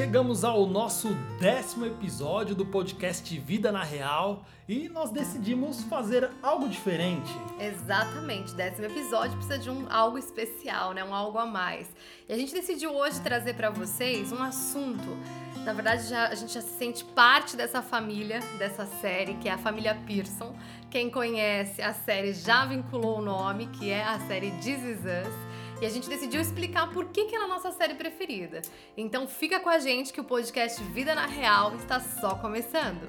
chegamos ao nosso décimo episódio do podcast Vida na Real e nós decidimos fazer algo diferente. Exatamente, décimo episódio precisa de um algo especial, né? Um algo a mais. E a gente decidiu hoje trazer para vocês um assunto. Na verdade, já, a gente já se sente parte dessa família, dessa série, que é a família Pearson. Quem conhece a série já vinculou o nome, que é a série This Is Us. E a gente decidiu explicar por que, que ela é a nossa série preferida. Então fica com a gente que o podcast Vida na Real está só começando.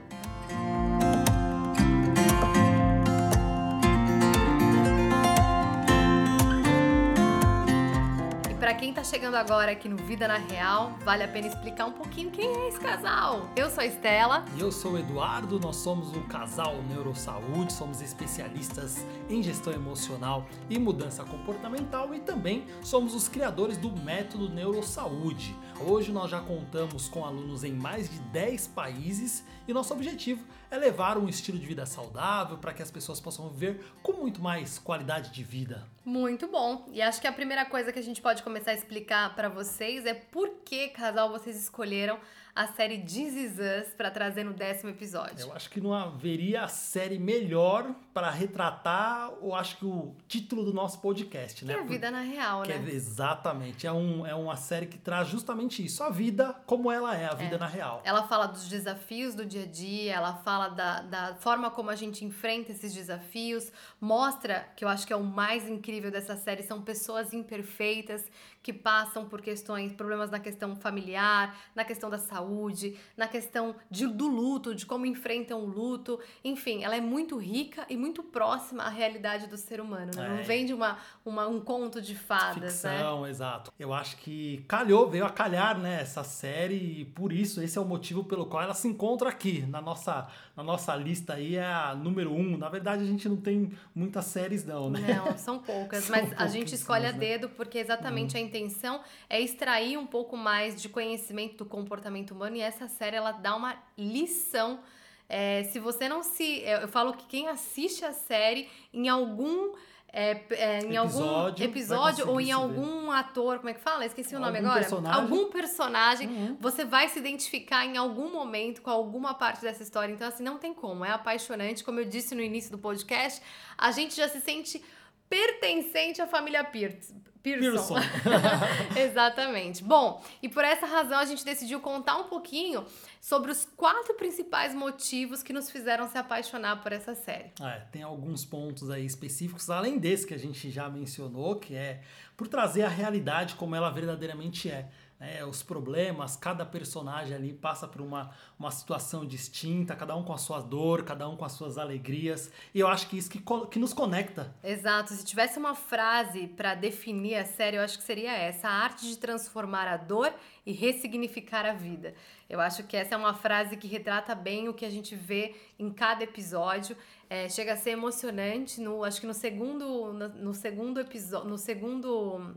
Para quem tá chegando agora aqui no Vida na Real, vale a pena explicar um pouquinho quem é esse casal. Eu sou a Estela. E eu sou o Eduardo, nós somos o casal Neurosaúde, somos especialistas em gestão emocional e mudança comportamental e também somos os criadores do método Neurosaúde. Hoje nós já contamos com alunos em mais de 10 países e nosso objetivo é levar um estilo de vida saudável para que as pessoas possam viver com muito mais qualidade de vida. Muito bom. E acho que a primeira coisa que a gente pode começar a explicar para vocês é por que, casal, vocês escolheram a série This Is Us para trazer no décimo episódio. Eu acho que não haveria série melhor para retratar, eu acho que o título do nosso podcast, né? Que é a vida na real, que né? É, exatamente. É, um, é uma série que traz justamente isso, a vida como ela é, a vida é. na real. Ela fala dos desafios do dia a dia, ela fala da, da forma como a gente enfrenta esses desafios, mostra, que eu acho que é o mais incrível dessa série, são pessoas imperfeitas que passam por questões, problemas na questão familiar, na questão da saúde, na questão de, do luto, de como enfrentam o luto. Enfim, ela é muito rica e muito próxima à realidade do ser humano. Né? É. Não vem de uma, uma, um conto de fadas. Né? Ficção, né? exato. Eu acho que calhou, veio a calhar né, essa série e por isso esse é o motivo pelo qual ela se encontra aqui na nossa, na nossa lista aí é a número um. Na verdade, a gente não tem muitas séries, não, né? Não, são poucas, são mas a gente escolhe a né? dedo porque exatamente hum. a intenção é extrair um pouco mais de conhecimento do comportamento humano e essa série ela dá uma lição. É, se você não se. Eu falo que quem assiste a série em algum é, é, em episódio, algum episódio ou em algum ator, como é que fala? Esqueci o nome algum agora. Personagem. Algum personagem, uhum. você vai se identificar em algum momento com alguma parte dessa história. Então, assim, não tem como. É apaixonante. Como eu disse no início do podcast, a gente já se sente pertencente à família Pierce. Pearson. Pearson. Exatamente. Bom, e por essa razão a gente decidiu contar um pouquinho sobre os quatro principais motivos que nos fizeram se apaixonar por essa série. É, tem alguns pontos aí específicos, além desse que a gente já mencionou, que é por trazer a realidade como ela verdadeiramente é né, os problemas, cada personagem ali passa por uma, uma situação distinta, cada um com a sua dor, cada um com as suas alegrias. E eu acho que isso que, que nos conecta. Exato. Se tivesse uma frase para definir a série, eu acho que seria essa: a arte de transformar a dor e ressignificar a vida. Eu acho que essa é uma frase que retrata bem o que a gente vê em cada episódio. É, chega a ser emocionante. No, acho que no segundo, no, no segundo episódio, no segundo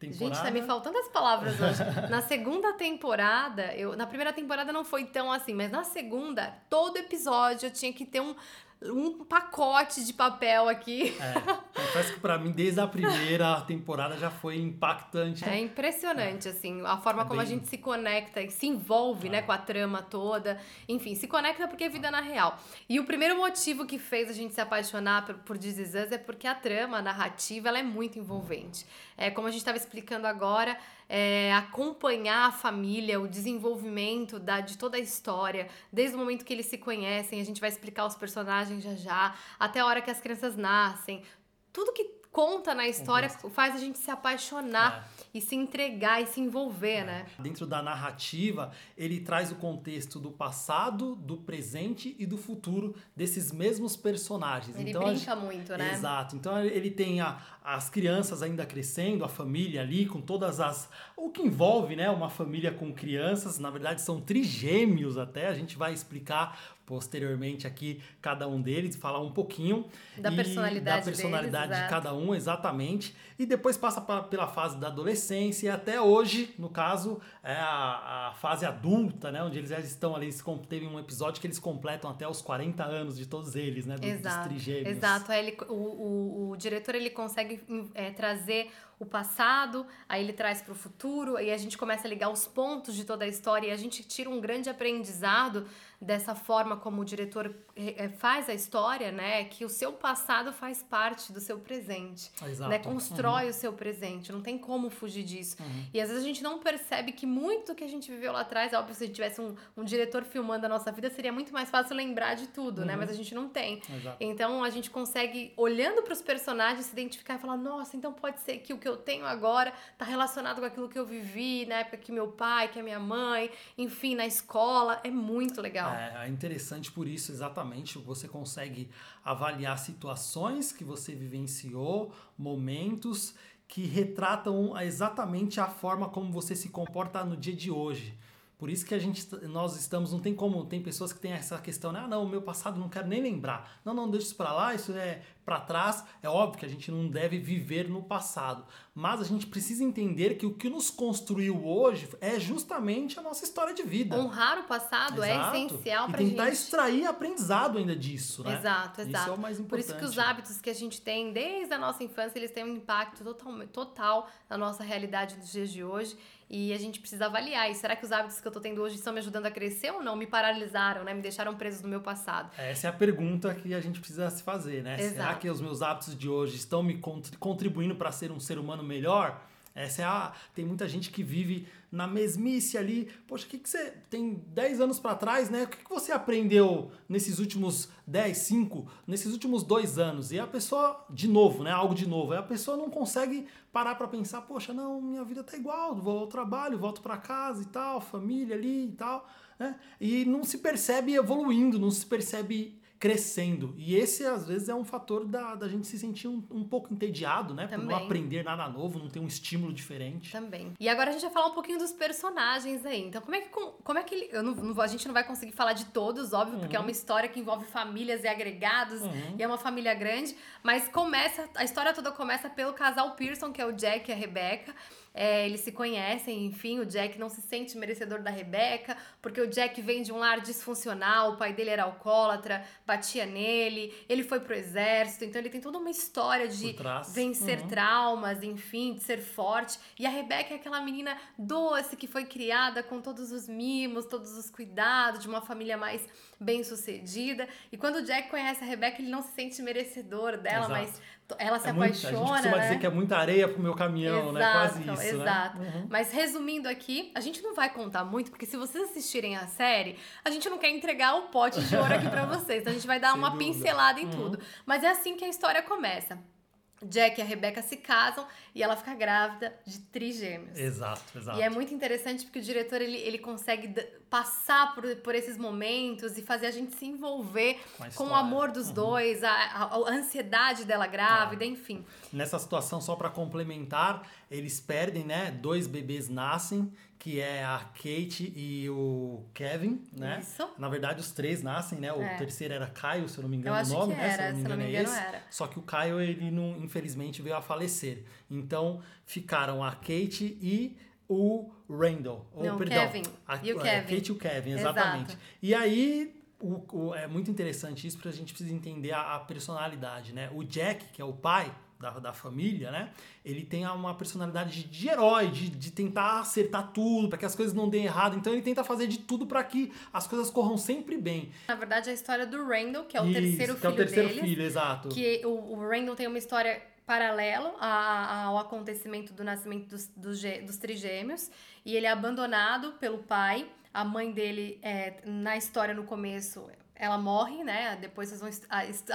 Temporada. Gente, tá me faltando as palavras hoje. na segunda temporada, eu, na primeira temporada não foi tão assim, mas na segunda, todo episódio eu tinha que ter um um pacote de papel aqui. É, confesso que para mim, desde a primeira temporada já foi impactante. É impressionante, é. assim, a forma é como bem... a gente se conecta e se envolve, é. né, com a trama toda. Enfim, se conecta porque é vida na real. E o primeiro motivo que fez a gente se apaixonar por, por This Is Us é porque a trama, a narrativa, ela é muito envolvente. É, como a gente estava explicando agora, é, acompanhar a família, o desenvolvimento da, de toda a história, desde o momento que eles se conhecem, a gente vai explicar os personagens já já, até a hora que as crianças nascem. Tudo que conta na história faz a gente se apaixonar é. e se entregar e se envolver, é. né? Dentro da narrativa, ele traz o contexto do passado, do presente e do futuro desses mesmos personagens. Ele então, brinca gente... muito, né? Exato. Então ele tem a, as crianças ainda crescendo, a família ali com todas as o que envolve, né, uma família com crianças, na verdade são trigêmeos até, a gente vai explicar posteriormente aqui cada um deles, falar um pouquinho da personalidade, da personalidade deles, de cada um, exatamente. E depois passa pra, pela fase da adolescência e até hoje, no caso, é a, a fase adulta, né? Onde eles já estão ali, teve um episódio que eles completam até os 40 anos de todos eles, né? Do, exato, dos trigêmeos. Exato. Ele, o, o, o diretor ele consegue é, trazer o passado, aí ele traz para o futuro, aí a gente começa a ligar os pontos de toda a história e a gente tira um grande aprendizado dessa forma como o diretor eh, faz a história, né? Que o seu passado faz parte do seu presente, Exato. né? Constrói uhum. o seu presente, não tem como fugir disso. Uhum. E às vezes a gente não percebe que muito que a gente viveu lá atrás, óbvio, se a gente tivesse um, um diretor filmando a nossa vida, seria muito mais fácil lembrar de tudo, né? uhum. né? Mas a gente não tem. Exato. Então a gente consegue, olhando para os personagens, se identificar e falar: nossa, então pode ser que o que eu tenho agora tá relacionado com aquilo que eu vivi na época que meu pai, que a minha mãe, enfim, na escola. É muito legal. É, é interessante por isso, exatamente. Você consegue avaliar situações que você vivenciou, momentos que retratam exatamente a forma como você se comporta no dia de hoje. Por isso que a gente, nós estamos, não tem como, tem pessoas que têm essa questão, né? Ah, não, o meu passado não quero nem lembrar. Não, não, deixa isso para lá, isso é para trás. É óbvio que a gente não deve viver no passado, mas a gente precisa entender que o que nos construiu hoje é justamente a nossa história de vida. Honrar o passado é exato. é essencial para gente. Tentar extrair aprendizado ainda disso, né? Exato, exato. Isso é o mais importante. Por isso que os hábitos que a gente tem desde a nossa infância, eles têm um impacto total, total na nossa realidade dos dias de hoje. E a gente precisa avaliar. E será que os hábitos que eu tô tendo hoje estão me ajudando a crescer ou não? Me paralisaram, né? Me deixaram preso no meu passado. Essa é a pergunta que a gente precisa se fazer, né? Exato. Será que os meus hábitos de hoje estão me contribuindo para ser um ser humano melhor? Essa é a. Tem muita gente que vive na mesmice ali. Poxa, o que, que você tem 10 anos para trás, né? O que, que você aprendeu nesses últimos 10, 5, nesses últimos dois anos? E a pessoa, de novo, né? Algo de novo. Aí a pessoa não consegue parar para pensar, poxa, não, minha vida tá igual, vou ao trabalho, volto para casa e tal, família ali e tal. Né? E não se percebe evoluindo, não se percebe crescendo. E esse, às vezes, é um fator da, da gente se sentir um, um pouco entediado, né? Também. Por não aprender nada novo, não ter um estímulo diferente. Também. E agora a gente vai falar um pouquinho dos personagens aí. Então, como é que, como é que ele. Eu não, não a gente não vai conseguir falar de todos, óbvio, uhum. porque é uhum. uma história que envolve famílias e agregados, uhum. e é uma família grande. Mas começa. A história toda começa pelo casal Pearson, que é o Jack e a Rebecca. É, eles se conhecem, enfim, o Jack não se sente merecedor da Rebeca, porque o Jack vem de um lar disfuncional, o pai dele era alcoólatra, batia nele, ele foi pro exército, então ele tem toda uma história de vencer uhum. traumas, enfim, de ser forte. E a Rebeca é aquela menina doce que foi criada com todos os mimos, todos os cuidados, de uma família mais bem sucedida. E quando o Jack conhece a Rebeca, ele não se sente merecedor dela, Exato. mas ela se é apaixona. Muito, a gente costuma né? dizer que é muita areia pro meu caminhão, exato, né? Quase isso. Né? Exato. Né? Uhum. Mas resumindo aqui, a gente não vai contar muito, porque se vocês assistirem a série, a gente não quer entregar o pote de ouro aqui para vocês. Então a gente vai dar Sem uma dúvida. pincelada em uhum. tudo. Mas é assim que a história começa. Jack e a Rebecca se casam e ela fica grávida de trigêmeos. Exato, exato. E é muito interessante porque o diretor ele, ele consegue passar por, por esses momentos e fazer a gente se envolver com, com o amor dos uhum. dois, a, a, a, ansiedade dela grávida, enfim. Nessa situação, só para complementar, eles perdem, né? Dois bebês nascem que é a Kate e o Kevin, né? Isso. Na verdade, os três nascem, né? O é. terceiro era Caio, se eu não me engano o nome, né? Se eu não me engano, não me engano é esse. Era. Só que o Caio, ele não, infelizmente, veio a falecer. Então, ficaram a Kate e o Randall. Ou, não, perdão, Kevin. A, e o a, Kevin. A Kate e o Kevin, exatamente. Exato. E aí, o, o, é muito interessante isso, porque a gente precisa entender a, a personalidade, né? O Jack, que é o pai, da, da família, né? Ele tem uma personalidade de, herói, de, de tentar acertar tudo, para que as coisas não deem errado. Então ele tenta fazer de tudo para que as coisas corram sempre bem. Na verdade, é a história do Randall, que é o Isso, terceiro filho que é o terceiro deles, filho, exato. Que o, o Randall tem uma história paralelo ao acontecimento do nascimento dos, dos, dos trigêmeos e ele é abandonado pelo pai. A mãe dele, é, na história no começo, ela morre, né? Depois vocês vão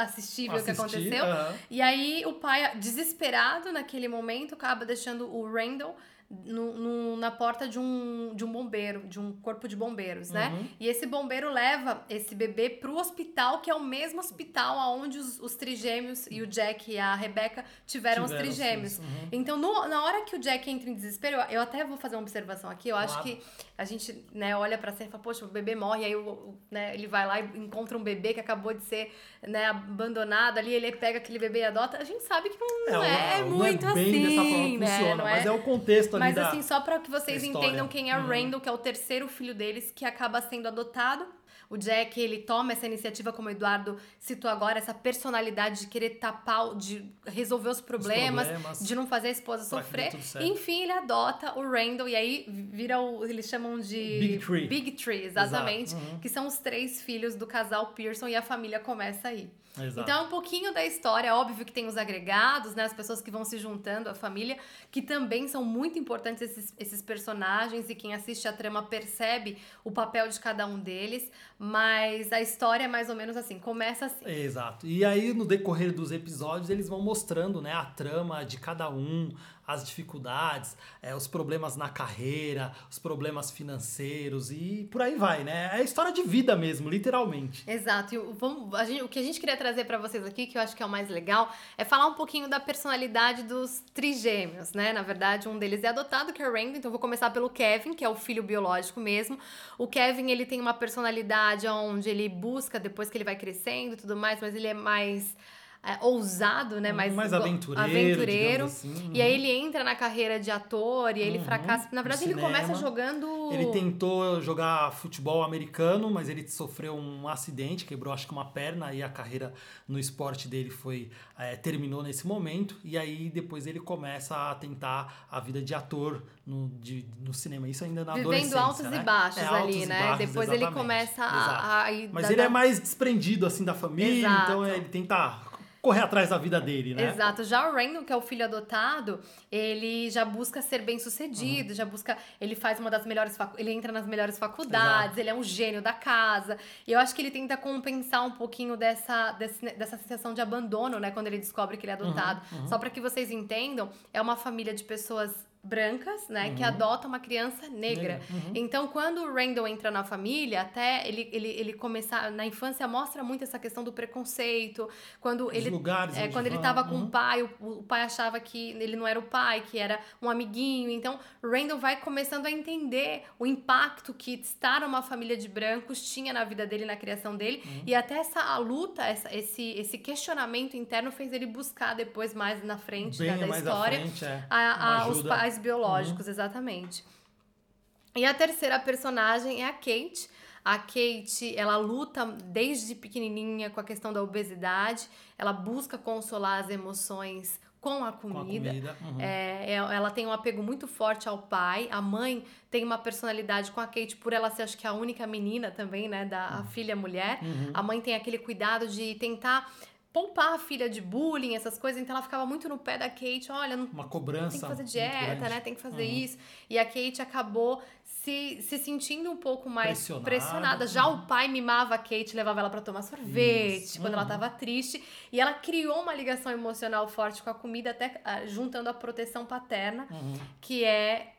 assistir ver o que aconteceu. E aí o pai, desesperado naquele momento, acaba deixando o Randall no, no, na porta de um, de um bombeiro, de um corpo de bombeiros, né? Uhum. E esse bombeiro leva esse bebê pro hospital, que é o mesmo hospital onde os, os trigêmeos e o Jack e a Rebecca tiveram, tiveram os trigêmeos. Uhum. Então, no, na hora que o Jack entra em desespero, eu, eu até vou fazer uma observação aqui, eu claro. acho que a gente né, olha pra cena e fala, poxa, o bebê morre, aí o, né, ele vai lá e encontra um bebê que acabou de ser né, abandonado ali, ele pega aquele bebê e adota. A gente sabe que não é, é, muito não é bem assim, dessa forma né? Funciona, mas é, é o contexto ali Mas assim, só para que vocês entendam quem é o uhum. Randall, que é o terceiro filho deles, que acaba sendo adotado O Jack, ele toma essa iniciativa, como o Eduardo citou agora, essa personalidade de querer tapar, de resolver os problemas, os problemas de não fazer a esposa sofrer. Enfim, ele adota o Randall e aí vira o. Eles chamam de. Big Tree. Big Tree, exatamente. Uhum. Que são os três filhos do casal Pearson e a família começa aí. Exato. Então é um pouquinho da história, óbvio que tem os agregados, né, as pessoas que vão se juntando, a família, que também são muito importantes esses, esses personagens e quem assiste a trama percebe o papel de cada um deles, mas a história é mais ou menos assim, começa assim. Exato. E aí no decorrer dos episódios eles vão mostrando, né, a trama de cada um, as dificuldades, é, os problemas na carreira, os problemas financeiros e por aí vai, né? É história de vida mesmo, literalmente. Exato. E vamos, gente, o que a gente queria trazer para vocês aqui, que eu acho que é o mais legal, é falar um pouquinho da personalidade dos trigêmeos, né? Na verdade, um deles é adotado, que é o Randall, então vou começar pelo Kevin, que é o filho biológico mesmo. O Kevin, ele tem uma personalidade onde ele busca, depois que ele vai crescendo e tudo mais, mas ele é mais é, ousado, né? Mais, mais aventureiro. aventureiro. Assim, e aí ele entra na carreira de ator e aí ele uhum, fracassa. Na verdade, ele começa jogando. Ele tentou jogar futebol americano, mas ele sofreu um acidente, quebrou acho que uma perna, e a carreira no esporte dele foi. É, terminou nesse momento. E aí depois ele começa a tentar a vida de ator no, de, no cinema. Isso ainda na Vivendo adolescência. Vivendo altos né? e baixos é, ali, altos né? Baixos, depois exatamente. ele começa a, a, Mas ele é mais desprendido assim da família, Exato. então ele tenta correr atrás da vida dele, né? Exato. Já o Randall, que é o filho adotado, ele já busca ser bem sucedido, uhum. já busca. Ele faz uma das melhores. Facu... Ele entra nas melhores faculdades, Exato. ele é um gênio da casa. E eu acho que ele tenta compensar um pouquinho dessa, desse, dessa sensação de abandono, né? Quando ele descobre que ele é adotado. Uhum, uhum. Só para que vocês entendam, é uma família de pessoas brancas, né, uhum. que adotam uma criança negra. Uhum. Então, quando o Randall entra na família, até ele, ele, ele começar na infância mostra muito essa questão do preconceito, quando Os ele lugares é, quando ele estava com uhum. o pai, o, o, pai achava que ele não era o pai, que era um amiguinho. Então, Randall vai começando a entender o impacto que estar numa família de brancos tinha na vida dele, na criação dele, uhum. e até essa luta, essa, esse esse questionamento interno fez ele buscar depois mais na frente Bem né, da história frente, é. a, a, os pais biológicos, uhum. exatamente. E a terceira personagem é a Kate. A Kate, ela luta desde pequenininha com a questão da obesidade, ela busca consolar as emoções com a comida. Com a comida. Uhum. É, é, ela tem um apego muito forte ao pai. A mãe tem uma personalidade com a Kate por ela ser, acho que, a única menina também, né? Da uhum. filha mulher. Uhum. A mãe tem aquele cuidado de tentar poupar a filha de bullying, essas coisas, então ela ficava muito no pé da Kate, olha, não, uma cobrança, tem que fazer dieta, né? Tem que fazer uhum. isso. E a Kate acabou se, se sentindo um pouco mais pressionada. pressionada. Já uhum. o pai mimava a Kate, levava ela para tomar sorvete isso. quando uhum. ela tava triste, e ela criou uma ligação emocional forte com a comida até uh, juntando a proteção paterna, uhum. que é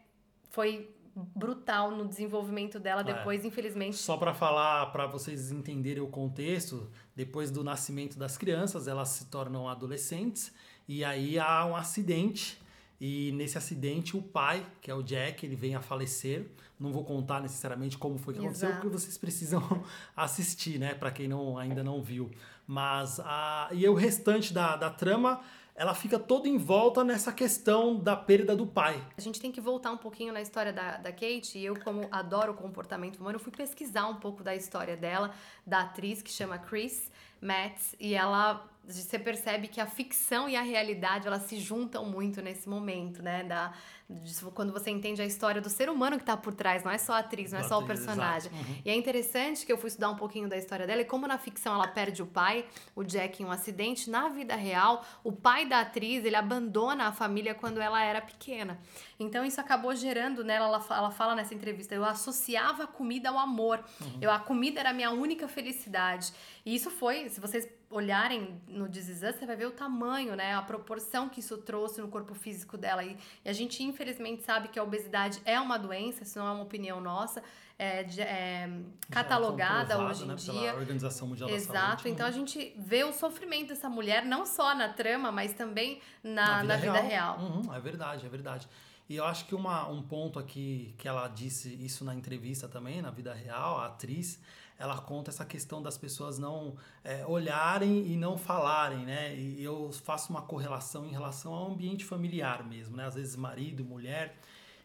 foi brutal no desenvolvimento dela é. depois, é. infelizmente. Só para falar, para vocês entenderem o contexto, depois do nascimento das crianças, elas se tornam adolescentes e aí há um acidente e nesse acidente o pai, que é o Jack, ele vem a falecer. Não vou contar necessariamente como foi que aconteceu, porque vocês precisam assistir, né, para quem não ainda não viu. Mas a e o restante da, da trama ela fica toda em volta nessa questão da perda do pai. A gente tem que voltar um pouquinho na história da, da Kate. Eu, como adoro o comportamento humano, fui pesquisar um pouco da história dela, da atriz que chama Chris Metz, e ela você percebe que a ficção e a realidade elas se juntam muito nesse momento, né? Da, quando você entende a história do ser humano que está por trás, não é só a atriz, não é só o personagem. Uhum. E é interessante que eu fui estudar um pouquinho da história dela e como na ficção ela perde o pai, o Jack em um acidente, na vida real, o pai da atriz, ele abandona a família quando ela era pequena. Então isso acabou gerando nela, ela, ela fala nessa entrevista, eu associava a comida ao amor. Uhum. Eu, a comida era a minha única felicidade. E isso foi, se vocês olharem no This você vai ver o tamanho, né, a proporção que isso trouxe no corpo físico dela. E, e, a gente, infelizmente, sabe que a obesidade é uma doença, isso não é uma opinião nossa, é, de, é catalogada hoje em né, dia. Pela Organização Mundial Exato. da Saúde. Então a gente vê o sofrimento dessa mulher, não só na trama, mas também na, na vida na real. Vida real. Uhum, é verdade, é verdade. E eu acho que uma, um ponto aqui que ela disse isso na entrevista também, na vida real, a atriz, ela conta essa questão das pessoas não é, olharem e não falarem, né? E eu faço uma correlação em relação ao ambiente familiar mesmo, né? Às vezes marido, mulher.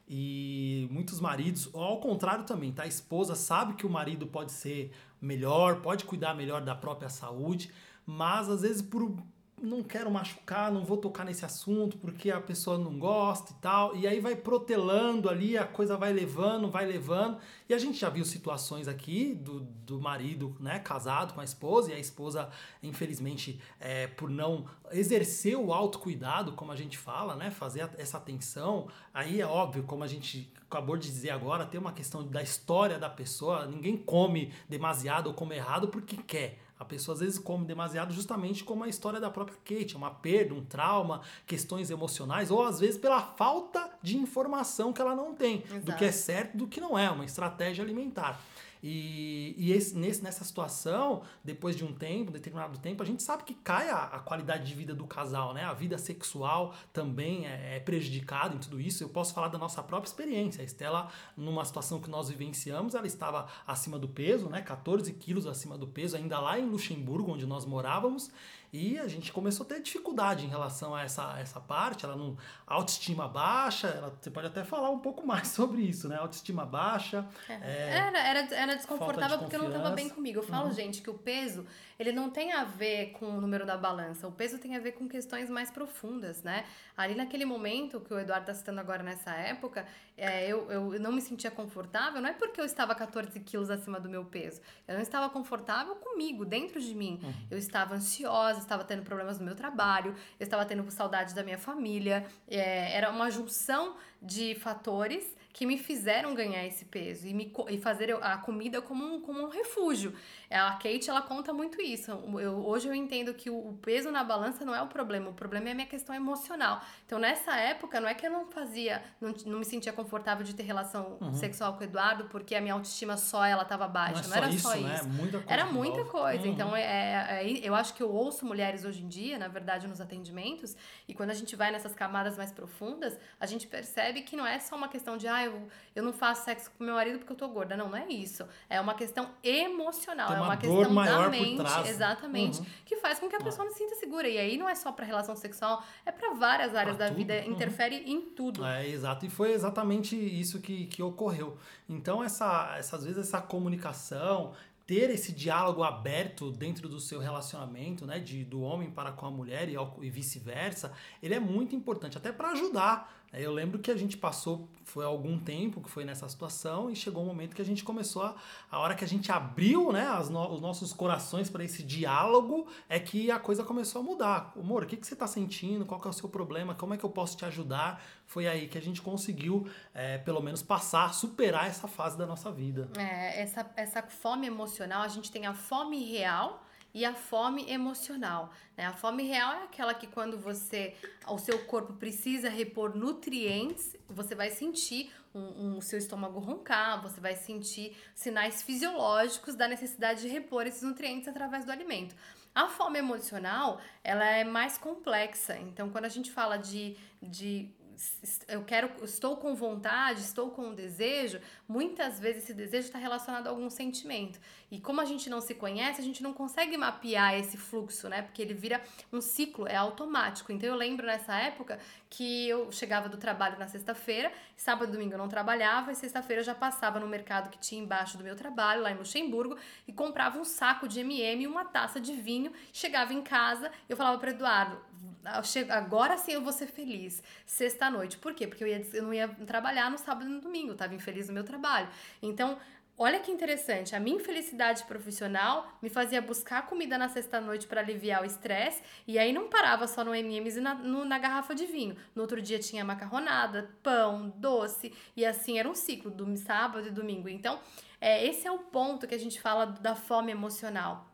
E muitos maridos, ou ao contrário também, tá? A esposa sabe que o marido pode ser melhor, pode cuidar melhor da própria saúde, mas às vezes por não quero machucar, não vou tocar nesse assunto porque a pessoa não gosta e tal. E aí vai protelando ali, a coisa vai levando, vai levando. E a gente já viu situações aqui do, do marido, né, casado com a esposa, e a esposa, infelizmente, é, por não exercer o autocuidado, como a gente fala, né, fazer essa atenção. Aí é óbvio, como a gente acabou de dizer agora, tem uma questão da história da pessoa. Ninguém come demasiado ou come errado porque quer a pessoa às vezes come demasiado justamente como a história da própria Kate, uma perda, um trauma, questões emocionais, ou às vezes pela falta de informação que ela não tem Exato. do que é certo e do que não é, uma estratégia alimentar. E, e esse, nesse, nessa situação, depois de um tempo, determinado tempo, a gente sabe que cai a, a qualidade de vida do casal, né? A vida sexual também é, é prejudicada em tudo isso. Eu posso falar da nossa própria experiência. A Estela, numa situação que nós vivenciamos, ela estava acima do peso, né? 14 quilos acima do peso, ainda lá em Luxemburgo, onde nós morávamos. E a gente começou a ter dificuldade em relação a essa, essa parte, ela não. Autoestima baixa, ela, você pode até falar um pouco mais sobre isso, né? Autoestima baixa. É. É, era, era, era desconfortável de porque não estava bem comigo. Eu falo, uhum. gente, que o peso ele não tem a ver com o número da balança. O peso tem a ver com questões mais profundas, né? Ali naquele momento que o Eduardo está citando agora nessa época, é, eu, eu não me sentia confortável, não é porque eu estava 14 quilos acima do meu peso. Eu não estava confortável comigo, dentro de mim. Uhum. Eu estava ansiosa, estava tendo problemas no meu trabalho, eu estava tendo saudade da minha família. É, era uma junção de fatores que me fizeram ganhar esse peso e, me, e fazer a comida como um, como um refúgio. É, a Kate, ela conta muito isso. Eu, hoje eu entendo que o, peso na balança não é o problema, o problema é a minha questão emocional. Então, nessa época, não é que eu não fazia, não, não me sentia confortável de ter relação uhum. sexual com o Eduardo, porque a minha autoestima só ela estava baixa. Não, é não era isso, só né? isso. Muita era muita coisa. Uhum. Então, é, é, é, eu acho que eu ouço mulheres hoje em dia, na verdade, nos atendimentos, e quando a gente vai nessas camadas mais profundas, a gente percebe que não é só uma questão de, ah, eu, eu não faço sexo com meu marido porque eu tô gorda. Não, não é isso. É uma questão emocional uma uma questão da mente, exatamente, uhum. que faz com que a pessoa não se sinta segura. E aí não é só para relação sexual, é para várias áreas pra da tudo. vida, uhum. interfere em tudo. É, exato. E foi exatamente isso que, que ocorreu. Então, essa, essas vezes, essa comunicação, ter esse diálogo aberto dentro do seu relacionamento, né, de, do homem para com a mulher e, e vice-versa, ele é muito importante, até para ajudar eu lembro que a gente passou, foi algum tempo que foi nessa situação e chegou um momento que a gente começou a, a hora que a gente abriu, né, no, os nossos corações para esse diálogo, é que a coisa começou a mudar. Amor, o que, que você está sentindo? Qual que é o seu problema? Como é que eu posso te ajudar? Foi aí que a gente conseguiu, é, pelo menos, passar, superar essa fase da nossa vida. É, essa, essa fome emocional, a gente tem a fome real, e a fome emocional. Né? A fome real é aquela que quando você, o seu corpo precisa repor nutrientes, você vai sentir um, um, seu estômago roncar, você vai sentir sinais fisiológicos da necessidade de repor esses nutrientes através do alimento. A fome emocional, ela é mais complexa. Então, quando a gente fala de, de eu quero, estou com vontade, estou com desejo, muitas vezes esse desejo está relacionado a algum sentimento. E como a gente não se conhece, a gente não consegue mapear esse fluxo, né? Porque ele vira um ciclo, é automático. Então eu lembro nessa época que eu chegava do trabalho na sexta-feira, sábado e domingo eu não trabalhava, e sexta-feira eu já passava no mercado que tinha embaixo do meu trabalho, lá em Luxemburgo, e comprava um saco de MM e uma taça de vinho, chegava em casa, eu falava para Eduardo, agora sim eu vou ser feliz, sexta-noite. Por quê? Porque eu, ia, eu não ia trabalhar no sábado e no domingo, eu estava infeliz no meu trabalho. Então, Olha que interessante, a minha infelicidade profissional me fazia buscar comida na sexta-noite para aliviar o estresse, e aí não parava só no MMs e na, no, na garrafa de vinho. No outro dia tinha macarronada, pão, doce, e assim era um ciclo, do sábado e domingo. Então, é, esse é o ponto que a gente fala da fome emocional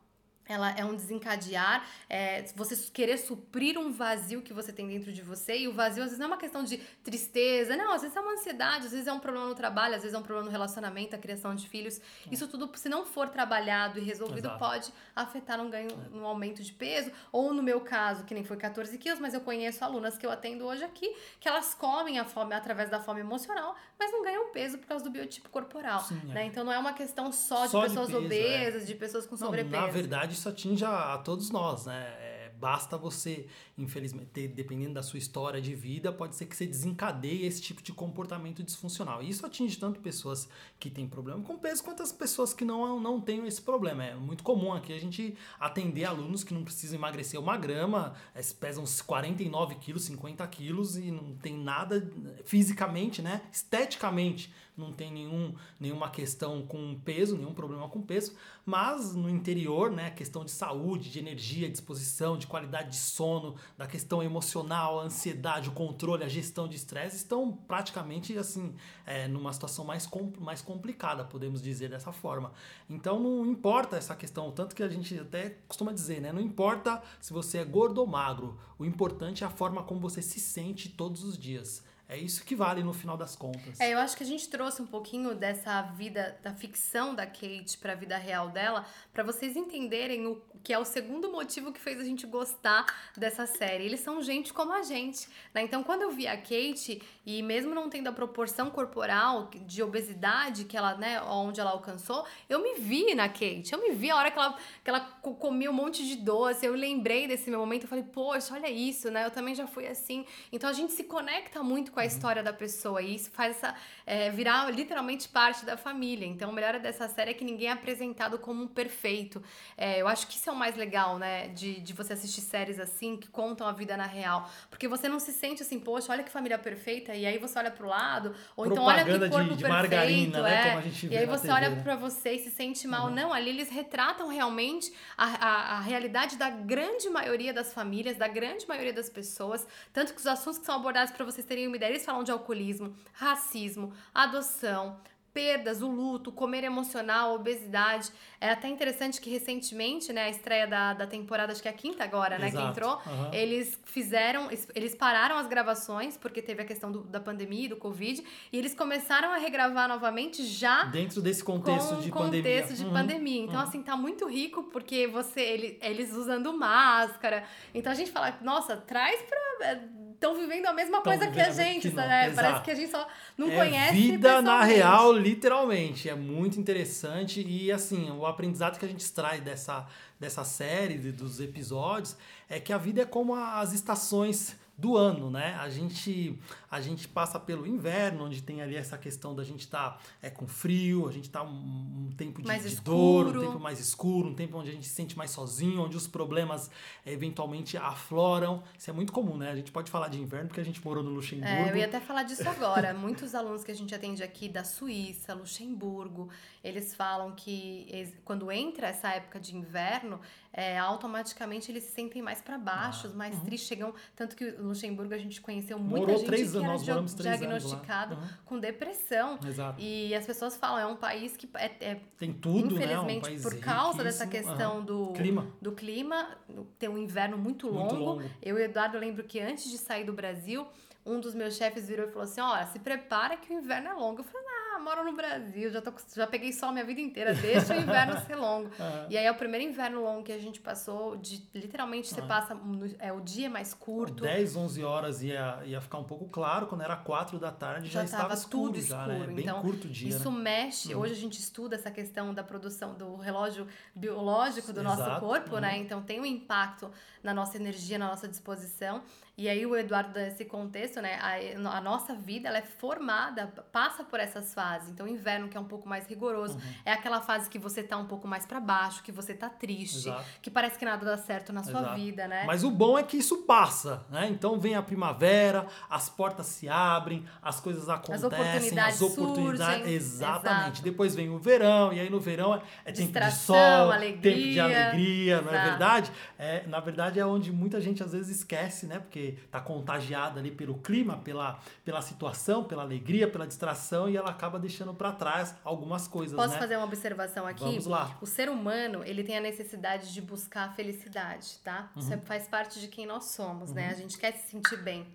ela é um desencadear, é, você querer suprir um vazio que você tem dentro de você, e o vazio às vezes não é uma questão de tristeza, não, às vezes é uma ansiedade, às vezes é um problema no trabalho, às vezes é um problema no relacionamento, a criação de filhos. Isso tudo, se não for trabalhado e resolvido, Exato. pode afetar um ganho, um aumento de peso, ou no meu caso, que nem foi 14 quilos, mas eu conheço alunas que eu atendo hoje aqui, que elas comem a fome através da fome emocional, mas não ganham peso por causa do biotipo corporal, Sim, é. né? Então não é uma questão só de só pessoas de peso, obesas, é. de pessoas com não, sobrepeso. Na verdade, isso atinge a, a todos nós, né? Basta você, infelizmente, dependendo da sua história de vida, pode ser que você desencadeie esse tipo de comportamento disfuncional. E isso atinge tanto pessoas que têm problema com peso, quanto as pessoas que não, não têm esse problema. É muito comum aqui a gente atender alunos que não precisam emagrecer uma grama, é, pesam 49 quilos, 50 quilos e não tem nada fisicamente, né? Esteticamente não tem nenhum, nenhuma questão com peso, nenhum problema com peso, mas no interior, né, questão de saúde, de energia, disposição, de qualidade de sono, da questão emocional, a ansiedade, o controle, a gestão de estresse estão praticamente assim, é, numa situação mais, com, mais complicada, podemos dizer dessa forma. Então não importa essa questão, tanto que a gente até costuma dizer, né, não importa se você é gordo ou magro, o importante é a forma como você se sente todos os dias. É isso que vale no final das contas. É, eu acho que a gente trouxe um pouquinho dessa vida, da ficção da Kate para a vida real dela, para vocês entenderem o que é o segundo motivo que fez a gente gostar dessa série. Eles são gente como a gente, né? Então, quando eu vi a Kate, e mesmo não tendo a proporção corporal de obesidade que ela, né, onde ela alcançou, eu me vi na Kate. Eu me vi a hora que ela, que ela comia um monte de doce. Eu lembrei desse meu momento. Eu falei, poxa, olha isso, né? Eu também já fui assim. Então, a gente se conecta muito com a história da pessoa e isso faz essa é, virar literalmente parte da família. Então, o melhor dessa série é que ninguém é apresentado como um perfeito. É, eu acho que isso é o mais legal, né? De, de você assistir séries assim que contam a vida na real. Porque você não se sente assim, poxa, olha que família perfeita, e aí você olha pro lado, ou então olha que corpo de, de perfeito, margarina, né? é. Como a gente e aí você TV, olha né? pra você e se sente mal. Uhum. Não, ali eles retratam realmente a, a, a realidade da grande maioria das famílias, da grande maioria das pessoas. Tanto que os assuntos que são abordados para vocês terem uma ideia, eles falam de alcoolismo, racismo, adoção, perdas, o luto, comer emocional, obesidade. É até interessante que recentemente, né, a estreia da, da temporada, acho que é a quinta agora, né, Exato. que entrou, uhum. eles fizeram, eles pararam as gravações, porque teve a questão do, da pandemia e do Covid, e eles começaram a regravar novamente já... Dentro desse contexto de contexto pandemia. contexto de uhum. pandemia. Então, uhum. assim, tá muito rico, porque você, ele, eles usando máscara. Então, a gente fala, nossa, traz pra é, estão vivendo a mesma coisa que a gente, que né? Parece que a gente só não é conhece. Vida na real, literalmente. É muito interessante. E assim, o aprendizado que a gente extrai dessa, dessa série, dos episódios, é que a vida é como as estações do ano, né? A gente, a gente passa pelo inverno, onde tem ali essa questão da gente estar tá, é, com frio, a gente tá um, um tempo de, de dor, um tempo mais escuro, um tempo onde a gente se sente mais sozinho, onde os problemas é, eventualmente afloram. Isso é muito comum, né? A gente pode falar de inverno porque a gente morou no Luxemburgo. É, eu ia até falar disso agora. Muitos alunos que a gente atende aqui da Suíça, Luxemburgo, eles falam que quando entra essa época de inverno, é, automaticamente eles se sentem mais para baixo, ah, mais uhum. tristes, chegam. Tanto que Luxemburgo a gente conheceu muita Morou gente três, que era nós diagnosticado uhum. com depressão. Exato. E as pessoas falam, é um país que é, é tem tudo, infelizmente, né? um por causa dessa questão uhum. do clima. do clima, tem um inverno muito longo. muito longo. Eu e o Eduardo lembro que antes de sair do Brasil, um dos meus chefes virou e falou assim: olha, se prepara que o inverno é longo. Eu falei, ah, moro no Brasil, já, tô, já peguei sol minha vida inteira, deixa o inverno ser longo. Uhum. E aí é o primeiro inverno longo que a gente passou, de literalmente você uhum. passa, é o dia mais curto. 10, 11 horas ia, ia ficar um pouco claro, quando era 4 da tarde já, já estava escuro, tudo escuro. Já, né? Bem então, curto o dia. Isso né? mexe, uhum. hoje a gente estuda essa questão da produção do relógio biológico do Exato. nosso corpo, né? Então tem um impacto na nossa energia, na nossa disposição. E aí o Eduardo nesse contexto, né, a, a, nossa vida ela é formada, passa por essas fases. Então inverno que é um pouco mais rigoroso, uhum. é aquela fase que você tá um pouco mais para baixo, que você tá triste, Exato. que parece que nada dá certo na sua Exato. vida, né? Mas o bom é que isso passa, né? Então vem a primavera, as portas se abrem, as coisas acontecem, as oportunidades, as oportunidades surgem. exatamente. Depois vem o verão e aí no verão é, é tempo de sol, alegria. tempo de alegria, não é verdade? É, na verdade é onde muita gente às vezes esquece, né? Porque está contagiada ali pelo clima, pela, pela situação, pela alegria, pela distração e ela acaba deixando para trás algumas coisas. Posso né? fazer uma observação aqui? Vamos lá. O ser humano ele tem a necessidade de buscar a felicidade, tá? Uhum. Isso é, faz parte de quem nós somos, né? uhum. né? A gente quer se sentir bem.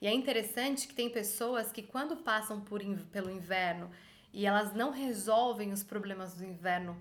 E é interessante que tem pessoas que quando passam por, pelo inverno e elas não resolvem os problemas do inverno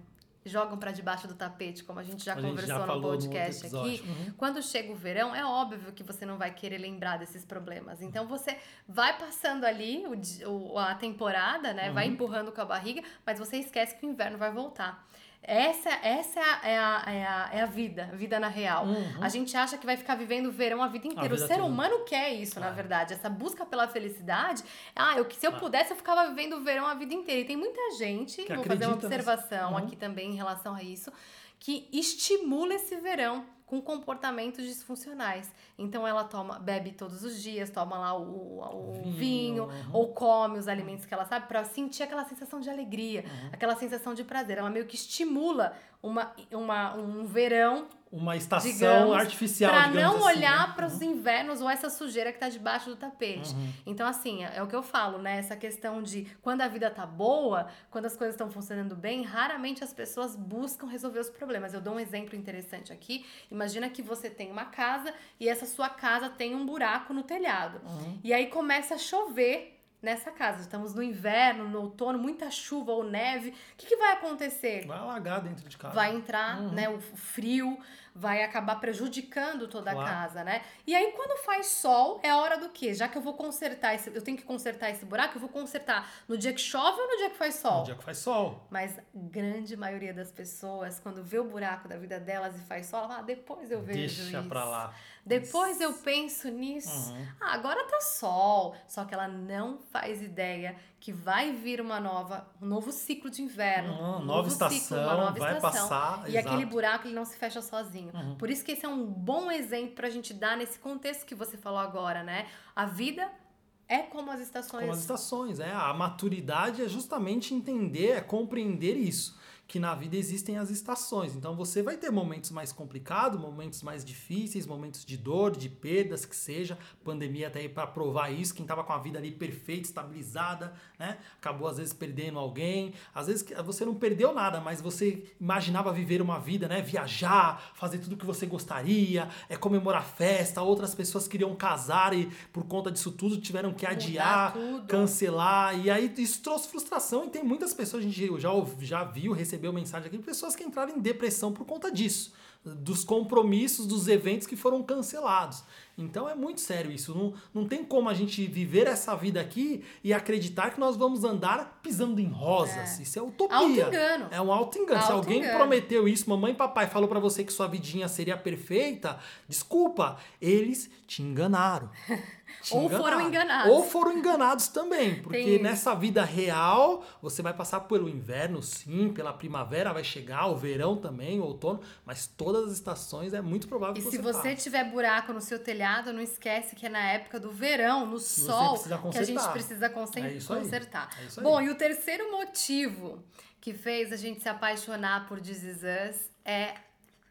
jogam para debaixo do tapete, como a gente já a conversou gente já no podcast no aqui. Uhum. Quando chega o verão, é óbvio que você não vai querer lembrar desses problemas. Então você vai passando ali o, o a temporada, né? Uhum. Vai empurrando com a barriga, mas você esquece que o inverno vai voltar. Essa, essa é, a, é, a, é a vida, a vida na real. Uhum. A gente acha que vai ficar vivendo o verão a vida inteira. A vida o ser toda. humano quer isso, na É. verdade. Essa busca pela felicidade. Ah, eu, se eu Ah. pudesse, eu ficava vivendo o verão a vida inteira. E tem muita gente, Que vou fazer uma observação Uhum. aqui também em relação a isso, que estimula esse verão com comportamentos disfuncionais. Então ela toma, bebe todos os dias, toma lá o, o- Vinho, vinho, uhum. ou come os alimentos que ela sabe, pra sentir aquela sensação de alegria, Uhum. aquela sensação de prazer. Ela meio que estimula uma, uma, um verão Uma estação Digamos, artificial, Pra digamos não assim, olhar né? para os invernos ou essa sujeira que tá debaixo do tapete. Uhum. Então, assim, é o que eu falo, né? Essa questão de quando a vida tá boa, quando as coisas estão funcionando bem, raramente as pessoas buscam resolver os problemas. Eu dou um exemplo interessante aqui. Imagina que você tem uma casa e essa sua casa tem um buraco no telhado. Uhum. E aí começa a chover nessa casa. Estamos no inverno, no outono, muita chuva ou neve. O que, que vai acontecer? Vai alagar dentro de casa. vai entrar, Uhum. né, o frio, vai acabar prejudicando toda Claro. a casa, né? E aí quando faz sol, é a hora do quê? Já que eu vou consertar esse, eu tenho que consertar esse buraco, eu vou consertar no dia que chove ou no dia que faz sol? No dia que faz sol. Mas a grande maioria das pessoas, quando vê o buraco da vida delas e faz sol, ela fala, ah, depois eu vejo Deixa isso. pra lá. Depois eu penso nisso. Uhum. Ah, agora tá sol. Só que ela não faz ideia que vai vir uma nova, um novo ciclo de inverno. Uhum, um nova estação, ciclo, uma nova vai estação. passar. E exato. aquele buraco ele não se fecha sozinho. Uhum. Por isso que esse é um bom exemplo pra gente dar nesse contexto que você falou agora, né? A vida é como as estações. Como as estações, é. A maturidade é justamente entender, é compreender isso. Que na vida existem as estações. Então você vai ter momentos mais complicados, momentos mais difíceis, momentos de dor, de perdas, que seja. Pandemia até aí para provar isso. Quem tava com a vida ali perfeita, estabilizada, né? Acabou às vezes perdendo alguém. Às vezes você não perdeu nada, mas você imaginava viver uma vida, né? Viajar, fazer tudo que você gostaria, é comemorar festa. Outras pessoas queriam casar e por conta disso tudo tiveram que adiar, cancelar. E aí isso trouxe frustração e tem muitas pessoas, a gente já, já viu, recebeu mensagem aqui, pessoas que entraram em depressão por conta disso. Dos compromissos, dos eventos que foram cancelados. Então é muito sério isso. Não, não tem como a gente viver essa vida aqui e acreditar que nós vamos andar pisando em rosas. É. Isso é utopia. Auto-engano. É um auto-engano. Se alguém prometeu isso, mamãe e papai falou pra você que sua vidinha seria perfeita, desculpa, eles te enganaram. Te Ou foram enganados. Ou foram enganados também, porque nessa vida real você vai passar pelo inverno, sim, pela primavera vai chegar, o verão também, o outono, mas todas as estações é muito provável E que se você você passe. tiver buraco no seu telhado, não esquece que é na época do verão, no sol, precisa que a gente precisa É consertar. É. Bom, e o terceiro motivo que fez a gente se apaixonar por This Is Us é